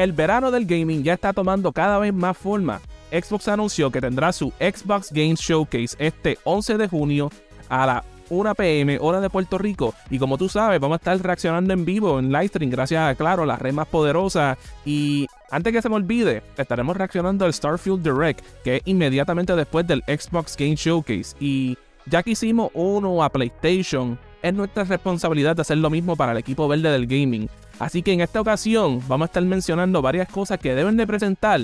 El verano del gaming ya está tomando cada vez más forma. Xbox anunció que tendrá su Xbox Games Showcase este 11 de junio a la 1 pm, hora de Puerto Rico. Y como tú sabes, vamos a estar reaccionando en vivo en livestream, gracias a, claro, la red más poderosa. Y antes que se me olvide, estaremos reaccionando al Starfield Direct, que es inmediatamente después del Xbox Game Showcase. Y ya que hicimos uno a PlayStation, es nuestra responsabilidad de hacer lo mismo para el equipo verde del gaming. Así que en esta ocasión vamos a estar mencionando varias cosas que deben de presentar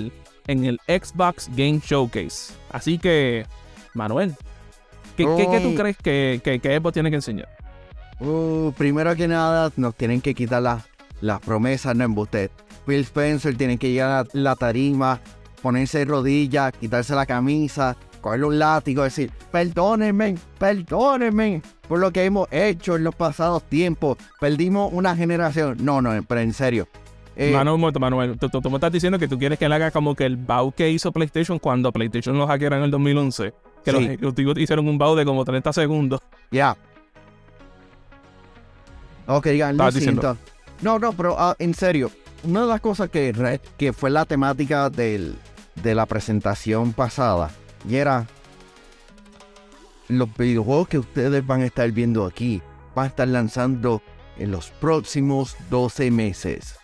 en el Xbox Game Showcase. Así que, Manuel, ¿qué, qué, tú crees que, que, Xbox tiene que enseñar? Uh, primero que nada, nos tienen que quitar las promesas, no en usted. Phil Spencer tiene que llegar a la tarima, ponerse de rodillas, quitarse la camisa, cogerle un látigo, decir, perdónenme, perdónenme por lo que hemos hecho en los pasados tiempos. Perdimos una generación. No, no, pero en serio. Eh, Manuel, Manuel, tú, me estás diciendo que tú quieres que él haga como que el BAU que hizo PlayStation cuando PlayStation lo hackearon en el 2011. Que los ejecutivos hicieron un BAU de como 30 segundos. Ya. Ok, ya, lo siento. No, no, pero ah, en serio, una de las cosas que, que fue la temática del, de la presentación pasada, y era los videojuegos que ustedes van a estar viendo aquí van a estar lanzando en los próximos 12 meses.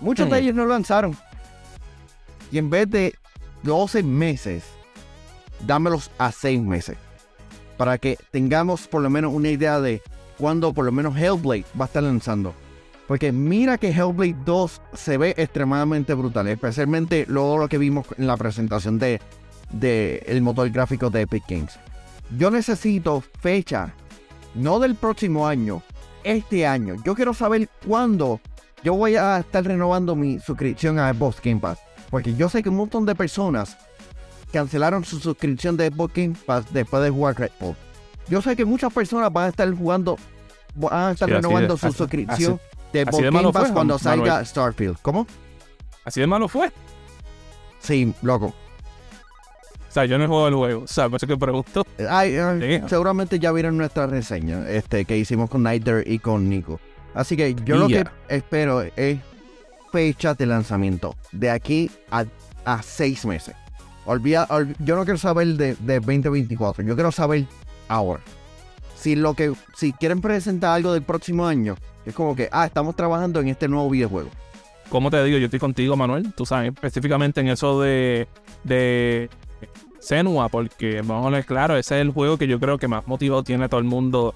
Muchos de ellos no lanzaron. Y en vez de 12 meses, dámelos a 6 meses. Para que tengamos por lo menos una idea de cuándo por lo menos Hellblade va a estar lanzando. Porque mira que Hellblade 2 se ve extremadamente brutal, especialmente luego lo que vimos en la presentación de, de el motor gráfico de Epic Games. Yo necesito fecha, no del próximo año, este año. Yo quiero saber cuándo yo voy a estar renovando mi suscripción a Xbox Game Pass. Porque yo sé que un montón de personas cancelaron su suscripción de Xbox Game Pass después de jugar Redfall. Yo sé que muchas personas van a estar jugando, van a estar renovando su suscripción de Xbox Game Pass cuando salga Starfield. ¿Cómo? Así de malo fue. Sí, loco. O sea, yo no he jugado el juego. O sea, por eso que pregunto. Seguramente ya vieron nuestra reseña este, que hicimos con Nighter y con Nico. Así que yo lo que espero es fecha de lanzamiento. De aquí a, seis meses. Olvida, yo no quiero saber de, de 2024. Yo quiero saber ahora. Si lo que si quieren presentar algo del próximo año, es como que, ah, estamos trabajando en este nuevo videojuego. ¿Cómo te digo? Yo estoy contigo, Manuel. Tú sabes, específicamente en eso de, de Senua, porque vamos a ver claro, ese es el juego que yo creo que más motivado tiene todo el mundo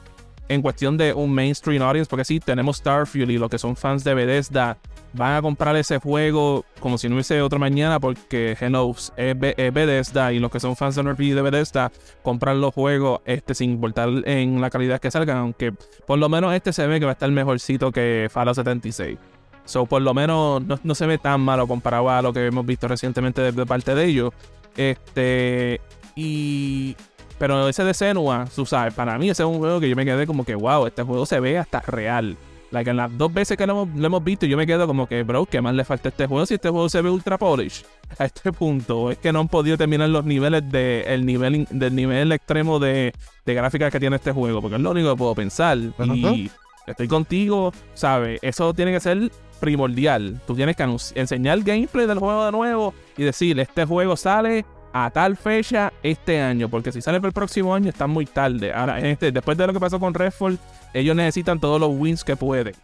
en cuestión de un mainstream audience, porque sí, tenemos Starfield y los que son fans de Bethesda van a comprar ese juego como si no hubiese otro mañana, porque Hello es, Bethesda y los que son fans de RPG de Bethesda compran los juegos este, sin importar en la calidad que salgan, aunque por lo menos este se ve que va a estar mejorcito que Fallout 76. So, por lo menos no, se ve tan malo comparado a lo que hemos visto recientemente de, de parte de ellos. Este. Y pero ese de Senua, tú sabes, para mí ese es un juego que yo me quedé como que, wow, este juego se ve hasta real. Like, en las dos veces que lo hemos, visto, yo me quedo como que, bro, ¿qué más le falta a este juego si este juego se ve ultra polish? A este punto, es que no han podido terminar los niveles de, el nivel, del nivel extremo de, de gráficas que tiene este juego, porque es lo único que puedo pensar. Y estoy contigo, ¿sabes? Eso tiene que ser primordial. Tú tienes que enseñar el gameplay del juego de nuevo y decir, este juego sale a tal fecha este año, porque si sale para el próximo año está muy tarde. Ahora, este, después de lo que pasó con Redfall, ellos necesitan todos los wins que pueden.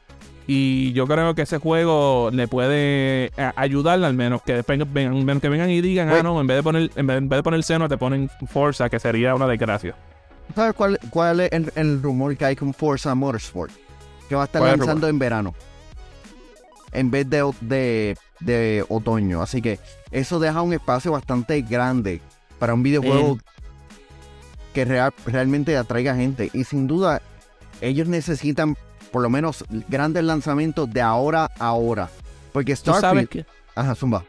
Y yo creo que ese juego le puede eh, ayudar, al menos que vengan, que vengan y digan, ah, no, en vez de poner, en vez, de poner seno, te ponen Forza, que sería una desgracia. ¿Sabes cuál, cuál es el, rumor que hay con Forza Motorsport? Que va a estar lanzando en verano. En vez de, de de otoño. Así que eso deja un espacio bastante grande para un videojuego que realmente atraiga gente. Y sin duda, ellos necesitan por lo menos grandes lanzamientos de ahora a ahora. Porque Starfield... Que, Ajá, zumba.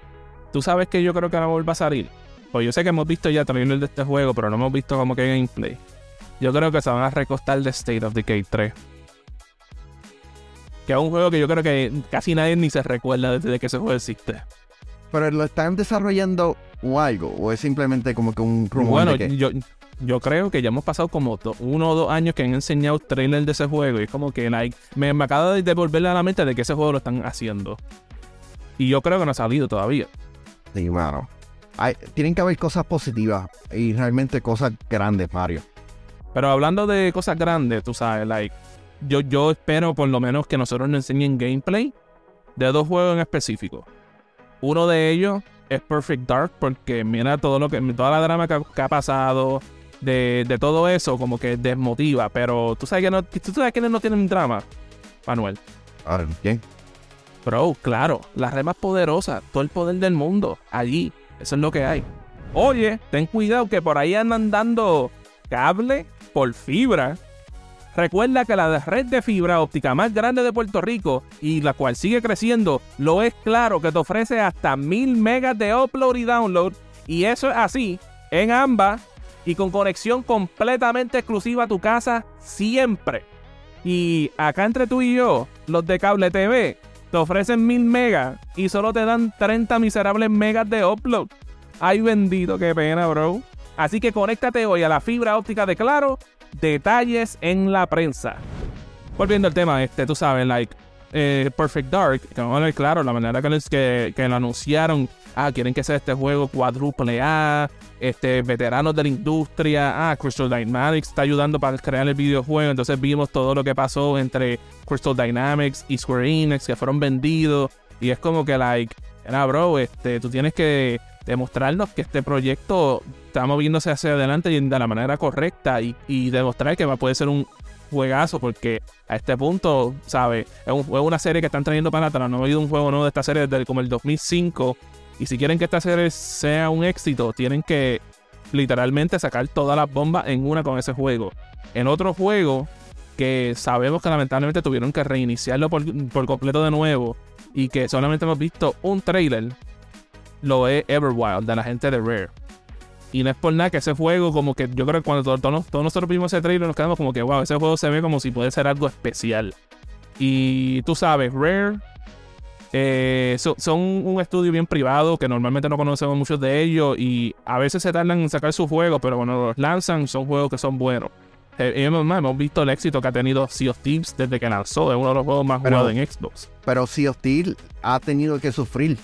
Tú sabes que yo creo que ahora vuelva a salir. Pues yo sé que hemos visto ya trailers de este juego, pero no hemos visto como que gameplay. Yo creo que se van a recostar de State of Decay 3 que es un juego que yo creo que casi nadie ni se recuerda desde que ese juego existe. Pero lo están desarrollando o algo, o es simplemente como que un rumor. Bueno, que... yo, yo creo que ya hemos pasado como uno o dos años que han enseñado trailer de ese juego. Y es como que like, me, acaba de devolverle a la mente de que ese juego lo están haciendo. Y yo creo que no ha salido todavía. Sí, mano. tienen que haber cosas positivas y realmente cosas grandes, Mario. Pero hablando de cosas grandes, tú sabes, like, yo, yo espero por lo menos que nosotros nos enseñen gameplay de dos juegos en específico. Uno de ellos es Perfect Dark porque mira todo lo que toda la drama que ha pasado, de, todo eso como que desmotiva. Pero tú sabes que no, tú sabes quiénes no tienen drama, Manuel. A ver, ¿quién? Bro, claro, la red más poderosa, todo el poder del mundo, allí. Eso es lo que hay. Oye, ten cuidado que por ahí andan dando cable por fibra. Recuerda que la red de fibra óptica más grande de Puerto Rico y la cual sigue creciendo, lo es claro que te ofrece hasta 1000 megas de upload y download. Y eso es así en ambas y con conexión completamente exclusiva a tu casa siempre. Y acá entre tú y yo, los de cable TV, te ofrecen 1000 megas y solo te dan 30 miserables megas de upload. Ay bendito, qué pena, bro. Así que conéctate hoy a la fibra óptica de Claro. Detalles en la prensa. Volviendo al tema, este, tú sabes, like, eh, Perfect Dark, que claro, la manera que, que, que lo anunciaron ah, quieren que sea este juego cuádruple A, este, veteranos de la industria, ah, Crystal Dynamics está ayudando para crear el videojuego, entonces vimos todo lo que pasó entre Crystal Dynamics y Square Enix, que fueron vendidos, y es como que, like, era, bro, este, tú tienes que demostrarnos que este proyecto está moviéndose hacia adelante y de la manera correcta y, demostrar que puede ser un juegazo porque a este punto, ¿sabes? Es, una serie que están trayendo para atrás. No ha habido un juego nuevo de esta serie desde como el 2005 y si quieren que esta serie sea un éxito, tienen que literalmente sacar todas las bombas en una con ese juego. En otro juego que sabemos que lamentablemente tuvieron que reiniciarlo por, completo de nuevo y que solamente hemos visto un trailer, lo es Everwild de la gente de Rare. Y no es por nada que ese juego, como que yo creo que cuando todos, todos nosotros vimos ese trailer nos quedamos como que, wow, ese juego se ve como si puede ser algo especial. Y tú sabes, Rare eh, son un estudio bien privado que normalmente no conocemos muchos de ellos y a veces se tardan en sacar sus juegos, pero cuando los lanzan son juegos que son buenos. Eh, hemos, visto el éxito que ha tenido Sea of Thieves desde que lanzó, es uno de los juegos más jugados en Xbox. Pero Sea of Thieves ha tenido que sufrir,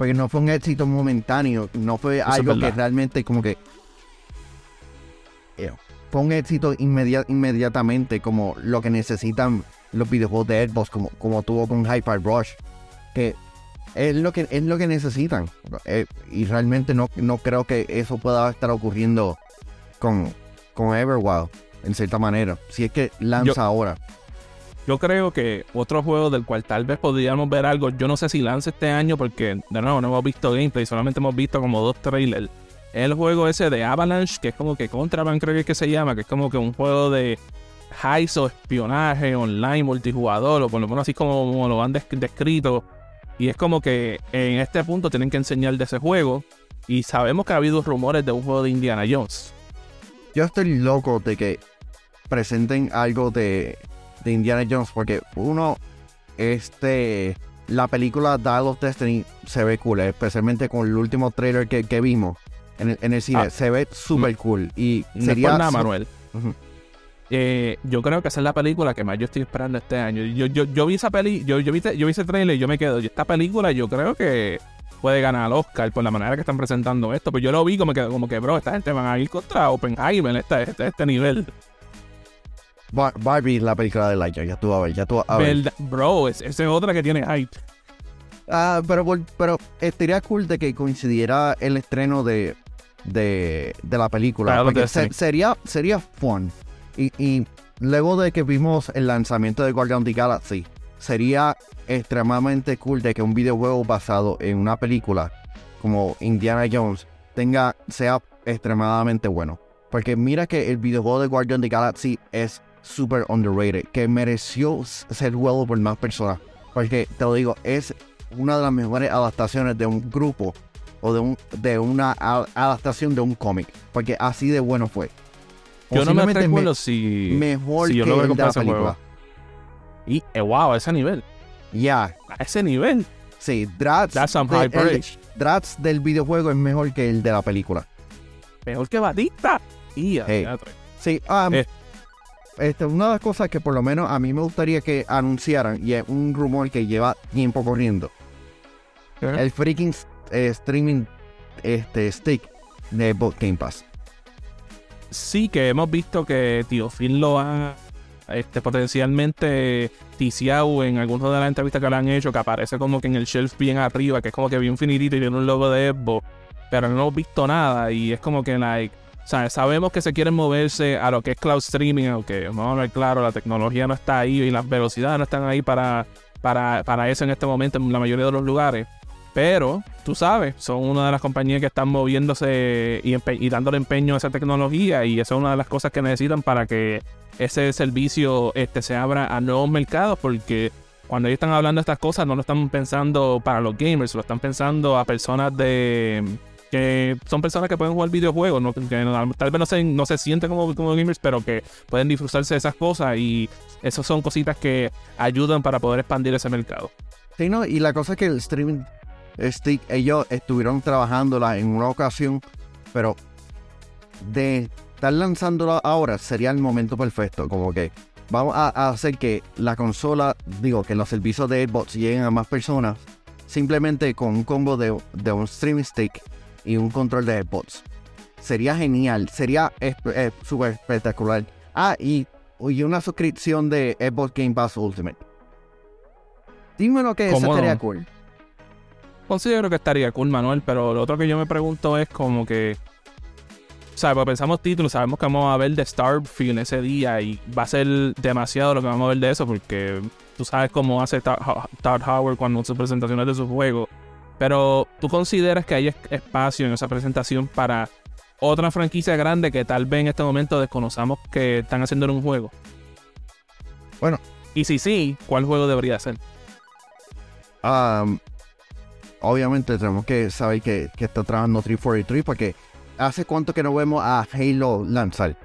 porque no fue un éxito momentáneo, no fue algo que realmente como que... Fue un éxito inmediatamente como lo que necesitan los videojuegos de Xbox, como, como tuvo con Hyper Rush que es lo que, es lo que necesitan. Eh, y realmente no, no creo que eso pueda estar ocurriendo con, con Everwild, en cierta manera. Si es que lanza ahora. Yo creo que otro juego del cual tal vez podríamos ver algo, yo no sé si lanza este año porque de nuevo no hemos visto gameplay, solamente hemos visto como dos trailers. El juego ese de Avalanche, que es como que Contraband creo que es que se llama, que es como que un juego de heist o espionaje online multijugador, o por lo menos así como, lo han descrito y es como que en este punto tienen que enseñar de ese juego. Y sabemos que ha habido rumores de un juego de Indiana Jones. Yo estoy loco de que presenten algo de, Indiana Jones. Porque uno, este, la película Dial of Destiny se ve cool. Especialmente con el último trailer que, vimos en el, cine. Ah. se ve súper cool. Y sería... nada, Manuel. Eh, yo creo que esa es la película que más yo estoy esperando este año. Yo, yo, yo vi esa peli, yo, yo, vi, yo vi ese trailer y yo me quedo. Esta película yo creo que puede ganar al Oscar por la manera que están presentando esto. Pero yo lo vi como que, como que bro, esta gente van a ir contra Oppenheimer, este, este, este nivel. Barbie la película de Lightyear, ya tú a ver, ya tú a ver. Bro, esa es otra que tiene hype. Ah, pero, pero estaría cool de que coincidiera el estreno de, de, de la película. porque sería, sería fun. Y, luego de que vimos el lanzamiento de Guardian of the Galaxy, sería extremadamente cool de que un videojuego basado en una película como Indiana Jones tenga, sea extremadamente bueno. Porque mira que el videojuego de Guardian of the Galaxy es super underrated, que mereció ser jugado por más personas. Porque te lo digo, es una de las mejores adaptaciones de un grupo o de, un, de una adaptación de un cómic. Porque así de bueno fue. Yo no me recuerdo si, mejor si yo que esa película. Y eh, wow, a ese nivel. Ya. A ese nivel. Sí, Drats, That's some high Drats del videojuego es mejor que el de la película. Mejor que Batista. Y Hey. Sí, um, Eh. Este, una de las cosas que por lo menos a mí me gustaría que anunciaran, y es un rumor que lleva tiempo corriendo, el freaking eh, streaming este, stick de Game Pass. sí que hemos visto que Tío Phil lo ha este, potencialmente ticiado en algunas de las entrevistas que le han hecho, que aparece como que en el shelf bien arriba, que es como que bien finitito y tiene un logo de Xbox, pero no hemos visto nada y es como que like, sea, sabemos que se quieren moverse a lo que es cloud streaming, aunque vamos a ver claro, la tecnología no está ahí y las velocidades no están ahí para, para, para eso en este momento en la mayoría de los lugares. Pero, tú sabes, son una de las compañías que están moviéndose y, y dándole empeño a esa tecnología y esa es una de las cosas que necesitan para que ese servicio este, se abra a nuevos mercados porque cuando ellos están hablando de estas cosas no lo están pensando para los gamers, lo están pensando a personas de que son personas que pueden jugar videojuegos, tal vez no se, no se sienten como, gamers, pero que pueden disfrutarse de esas cosas y esas son cositas que ayudan para poder expandir ese mercado. Sí, no, y la cosa es que el streaming stick, ellos estuvieron trabajándola en una ocasión, pero de estar lanzándola ahora sería el momento perfecto. Como que vamos a, hacer que la consola, digo, que los servicios de Xbox lleguen a más personas simplemente con un combo de, de un streaming stick y un control de Xbox. Sería genial, sería eh, súper espectacular. Ah, y, y una suscripción de Xbox Game Pass Ultimate. Dime lo que eso ¿Cómo estaría no? cool. Considero que estaría cool, Manuel, pero lo otro que yo me pregunto es como que. O sea, pues pensamos títulos, sabemos que vamos a ver de Starfield ese día y va a ser demasiado lo que vamos a ver de eso porque tú sabes cómo hace Todd Ho- Todd Howard cuando hace presentaciones de sus juegos. Pero tú consideras que hay es- espacio en esa presentación para otra franquicia grande que tal vez en este momento desconozcamos que están haciendo en un juego. Bueno. Y si sí, ¿cuál juego debería ser? Um, obviamente tenemos que saber que, que está trabajando 343 porque hace cuánto que no vemos a Halo lanzar.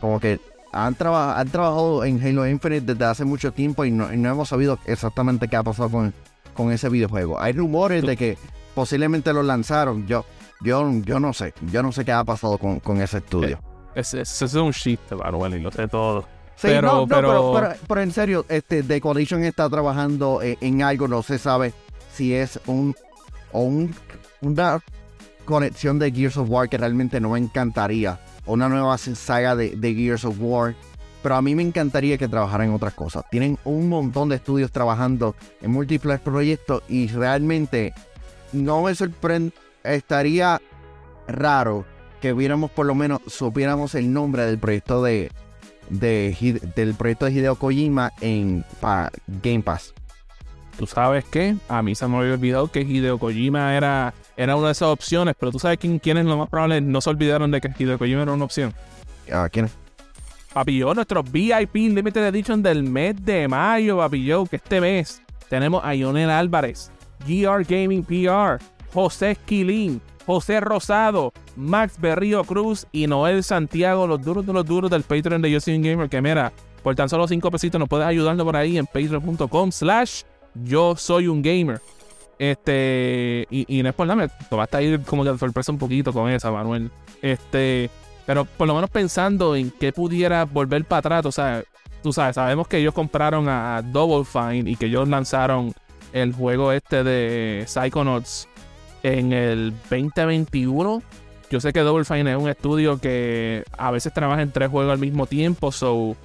Como que han, traba- han trabajado en Halo Infinite desde hace mucho tiempo y no, y no hemos sabido exactamente qué ha pasado con, con ese videojuego. Hay rumores de que posiblemente lo lanzaron. Yo, yo, yo no sé. Yo no sé qué ha pasado con, con ese estudio. Ese, ese es un chiste, Manuel, y lo sé todo. Sí, Pero- no, no, pero, pero- en serio, este, The Coalition está trabajando eh, en algo, no se sabe si es un o un, una conexión de Gears of War que realmente no me encantaría, o una nueva saga de, de Gears of War, pero a mí me encantaría que trabajaran en otras cosas. Tienen un montón de estudios trabajando en múltiples proyectos y realmente no me sorprende, estaría raro que viéramos por lo menos, supiéramos el nombre del proyecto de, de del proyecto de Hideo Kojima en pa- Game Pass. Tú sabes que a mí se me había olvidado que Hideo Kojima era, era una de esas opciones, pero tú sabes quién, quién es lo más probable no se olvidaron de que Hideo Kojima era una opción. ¿A quién es? Papillo, nuestro VIP Limited Edition del mes de mayo, Papillo, que este mes tenemos a Ionel Álvarez, GR Gaming PR, José Esquilín, José Rosado, Max Berrío Cruz y Noel Santiago, los duros de los duros del Patreon de Yo Soy un Gamer, que mira, por tan solo 5 pesitos nos puedes ayudando por ahí en patreon.com slash yo soy un gamer. Este, y, y no es por nada, me como que sorpresa un poquito con esa, Manuel. Este, pero por lo menos pensando en qué pudiera volver para atrás, o sea, tú sabes, sabemos que ellos compraron a Double Fine y que ellos lanzaron el juego este de Psychonauts en el 2021. Yo sé que Double Fine es un estudio que a veces trabaja en tres juegos al mismo tiempo, so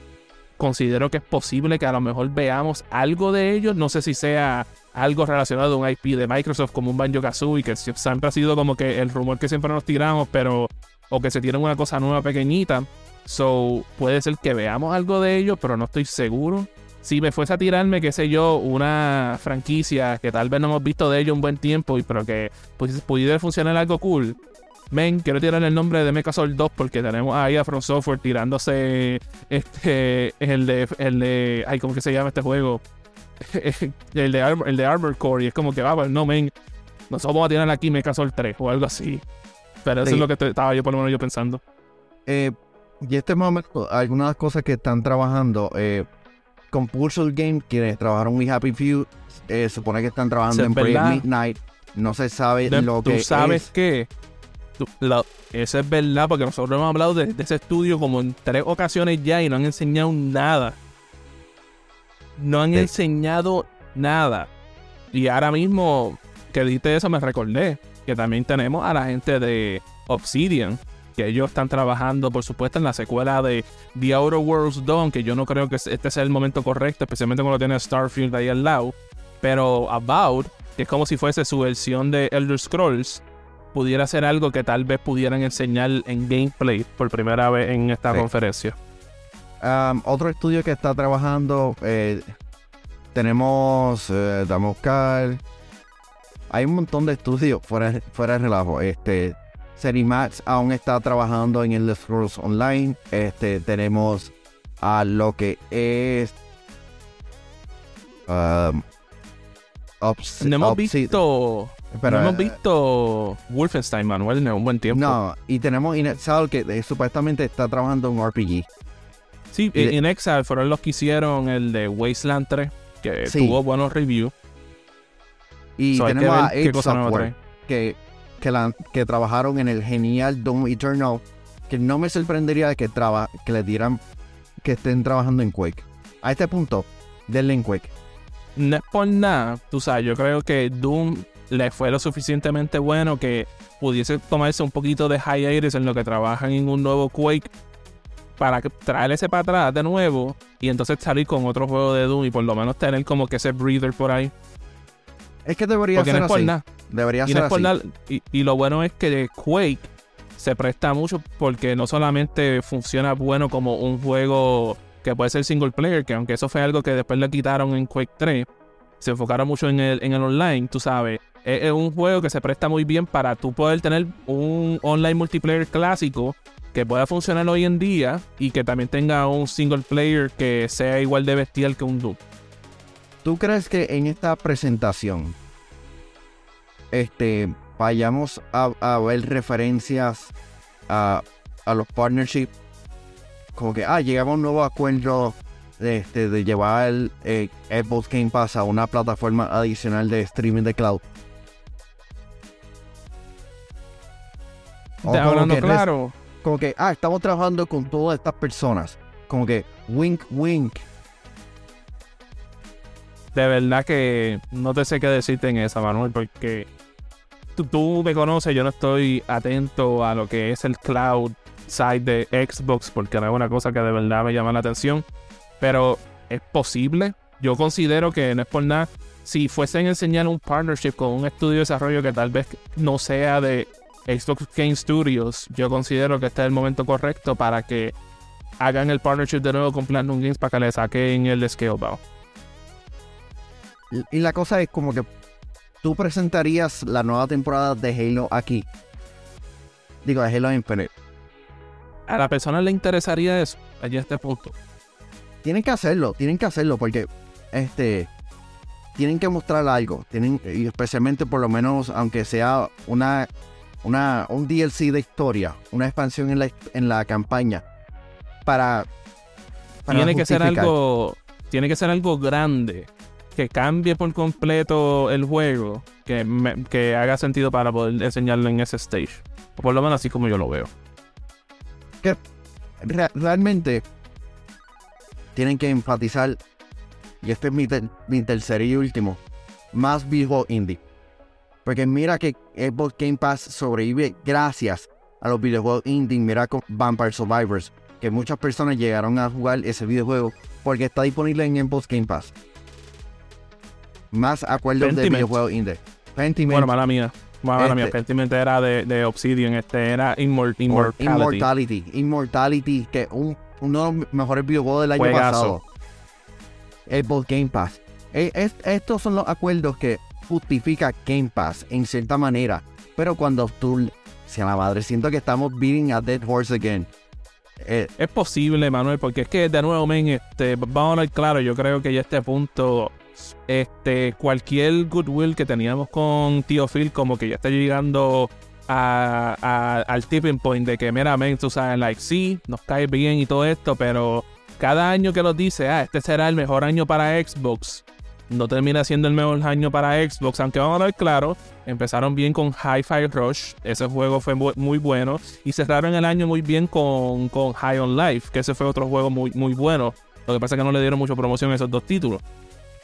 considero que es posible que a lo mejor veamos algo de ellos. No sé si sea algo relacionado a un IP de Microsoft como un Banjo Kazooie, que siempre ha sido como que el rumor que siempre nos tiramos, pero o que se tienen una cosa nueva pequeñita. So, puede ser que veamos algo de ellos, pero no estoy seguro. Si me fuese a tirarme, qué sé yo, una franquicia que tal vez no hemos visto de ellos un buen tiempo, y pero que pudiera funcionar algo cool. Men, quiero tirar el nombre de Mecha Soul 2 porque tenemos ahí a From Software tirándose este el de el de ay, ¿cómo que se llama este juego? el de Armor, el de Armor Core y es como que va, pues no, men. Nosotros vamos a tirar aquí Mecha Soul 3 o algo así. Pero eso Sí. es lo que estaba yo por lo menos yo pensando. Eh, y este momento, algunas cosas que están trabajando, eh, Compulsory Game, quienes trabajaron We Happy Few, eh, supone que están trabajando en verdad. Midnight. No se sabe De- lo Tú que sabes es. que eso es verdad, porque nosotros hemos hablado de, ese estudio como en tres ocasiones ya y no han enseñado nada. No han enseñado nada. Y ahora mismo que diste eso me recordé que también tenemos a la gente de Obsidian, que ellos están trabajando, por supuesto, en la secuela de The Outer Worlds Dawn, que yo no creo que este sea el momento correcto, especialmente cuando tiene Starfield ahí al lado. Pero About, que es como si fuese su versión de Elder Scrolls, pudiera ser algo que tal vez pudieran enseñar en gameplay por primera vez en esta conferencia. Um, otro estudio que está trabajando, eh, tenemos, eh, buscar, hay un montón de estudios fuera, fuera de relajo. Este, Serimax aún está trabajando en el Scrolls Online. Este, tenemos a lo que es. Um, no hemos visto. no hemos visto Wolfenstein Manuel en un buen tiempo. No, y tenemos Inexal que eh, supuestamente está trabajando en RPG. Sí, Inexal fueron los que hicieron el de Wasteland 3, que tuvo buenos reviews. Y tenemos a Software, que que, trabajaron en el genial Doom Eternal, que no me sorprendería de que, traba, que le dieran que estén trabajando en Quake. A este punto, denle en Quake. No es por nada, tú sabes, yo creo que Doom le fue lo suficientemente bueno que pudiese tomarse un poquito de hiatus en lo que trabajan en un nuevo Quake para traer ese para atrás de nuevo y entonces salir con otro juego de Doom y por lo menos tener como que ese breather por ahí. Es que debería ser así. Debería ser así. y, lo bueno es que Quake se presta mucho porque no solamente funciona bueno como un juego que puede ser single player, que aunque eso fue algo que después le quitaron en Quake 3, se enfocaron mucho en el, en el online, tú sabes. Es, es, un juego que se presta muy bien para tú poder tener un online multiplayer clásico que pueda funcionar hoy en día y que también tenga un single player que sea igual de bestial que un Doom. ¿Tú crees que en esta presentación este, vayamos a, ver referencias a, los partnerships? Como que, ah, llegamos a un nuevo acuerdo de, este, de llevar el eh, Xbox Game Pass a una plataforma adicional de streaming de cloud. hablando claro. Como que, ah, estamos trabajando con todas estas personas. Como que, wink, wink de verdad que no te sé qué decirte en esa, Manuel, porque tú, me conoces, yo no estoy atento a lo que es el cloud side de Xbox, porque no es una cosa que de verdad me llama la atención, pero es posible. Yo considero que no es por nada. Si fuesen a enseñar un partnership con un estudio de desarrollo que tal vez no sea de Xbox Game Studios, yo considero que este es el momento correcto para que hagan el partnership de nuevo con Platinum Games para que le saquen el Scalebound. Y la cosa es como que tú presentarías la nueva temporada de Halo aquí. Digo, de Halo Infinite. A la persona le interesaría eso, allí a este punto. Tienen que hacerlo, tienen que hacerlo porque este tienen que mostrar algo, tienen y especialmente por lo menos aunque sea una una un DLC de historia, una expansión en la en la campaña para, tiene que ser algo tiene que ser algo grande que cambie por completo el juego, que, que haga sentido para poder enseñarlo en ese stage. Por lo menos así como yo lo veo. Que realmente tienen que enfatizar, y este es mi, tercer y último, más videojuegos indie. Porque mira que Xbox Game Pass sobrevive gracias a los videojuegos indie. Mira con Vampire Survivors, que muchas personas llegaron a jugar ese videojuego porque está disponible en Xbox Game Pass más acuerdos de videojuegos indie. Bueno, mala mía. Mala mía. Pentiment este era de, de, Obsidian, este era Immortality. Immortality. Immortality, que un, uno de los mejores videojuegos del año pasado. Xbox Game Pass. E, estos son los acuerdos que justifica Game Pass en cierta manera. Pero cuando tú, si a la madre, siento que estamos beating a dead horse again. Eh, es posible, Manuel, porque es que de nuevo, men, este, vamos a ver claro, yo creo que ya este punto este, cualquier goodwill que teníamos con Tío Phil, como que ya está llegando al tipping point de que, mira, men, tú sabes, like, sí, nos cae bien y todo esto, pero cada año que lo dice, ah, este será el mejor año para Xbox, no termina siendo el mejor año para Xbox, aunque vamos a ver claro, empezaron bien con Hi-Fi Rush, ese juego fue muy bueno, y cerraron el año muy bien con, con High on Life, que ese fue otro juego muy, muy bueno. Lo que pasa es que no le dieron mucha promoción a esos dos títulos.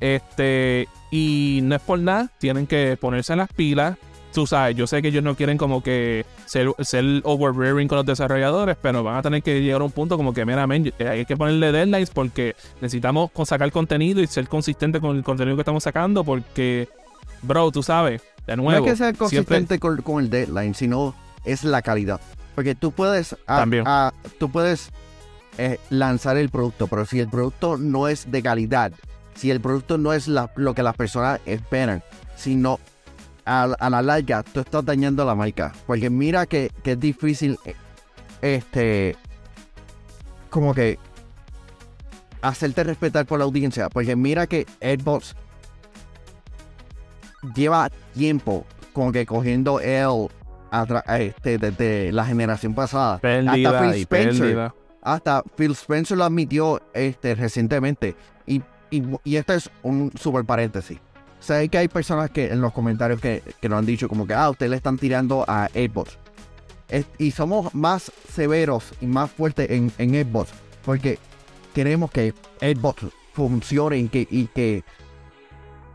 Este, y no es por nada, tienen que ponerse en las pilas. Tú sabes, yo sé que ellos no quieren como que ser, ser overbearing con los desarrolladores, pero van a tener que llegar a un punto como que, mira, eh, hay que ponerle deadlines porque necesitamos sacar contenido y ser consistente con el contenido que estamos sacando porque, bro, tú sabes, de nuevo. No es que ser consistente con, el deadline, sino es la calidad. Porque tú puedes, También. tú puedes eh, lanzar el producto, pero si el producto no es de calidad, si el producto no es lo que las personas esperan, sino a, la larga tú estás dañando la marca. Porque mira que, es difícil, eh, este, como que hacerte respetar por la audiencia. Porque mira que Xbox lleva tiempo como que cogiendo el este, desde la generación pasada. hasta Phil Spencer. Hasta Phil Spencer lo admitió este, recientemente. Y, y, y esto es un super paréntesis sé que hay personas que en los comentarios que, que nos han dicho como que, ah, ustedes le están tirando a Xbox. y somos más severos y más fuertes en, en Xbox porque queremos que Xbox funcione y que, y que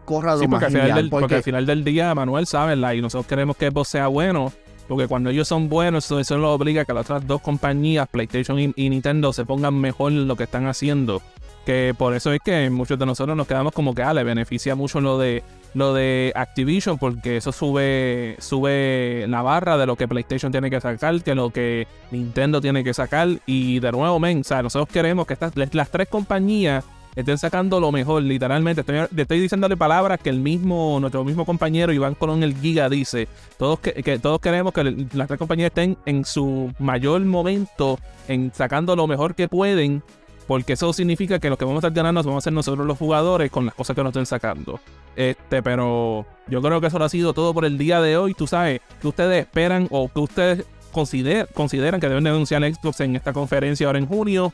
corra sí, porque, al final del, porque... al final del día, Manuel, sabe, y nosotros queremos que Xbox sea bueno. Porque cuando ellos son buenos, eso, eso obliga a que las otras dos compañías, PlayStation y, y Nintendo, se pongan mejor en lo que están haciendo. Que por eso es que muchos de nosotros nos quedamos como que ah, le beneficia mucho lo de lo de Activision porque eso sube sube la barra de lo que PlayStation tiene que sacar, que lo que Nintendo tiene que sacar y de nuevo, men, o sea, nosotros queremos que estas las tres compañías estén sacando lo mejor, literalmente. Estoy, estoy diciéndole palabras que el mismo, nuestro mismo compañero Iván Colón el Giga dice. Todos, que, todos queremos que las tres compañías estén en su mayor momento, en sacando lo mejor que pueden porque eso significa que lo que vamos a estar ganando vamos a ser nosotros los jugadores con las cosas que nos estén sacando. Este, pero yo creo que eso ha sido todo por el día de hoy. Tú sabes, que ustedes esperan o que ustedes consideran que deben denunciar Xbox en esta conferencia ahora en junio.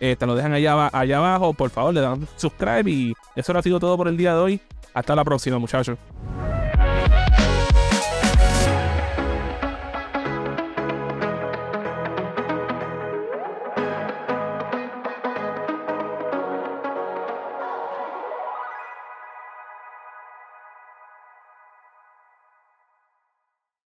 Eh, te lo dejan allá, abajo. Por favor, le dan subscribe. Y eso ha sido todo por el día de hoy. Hasta la próxima, muchachos.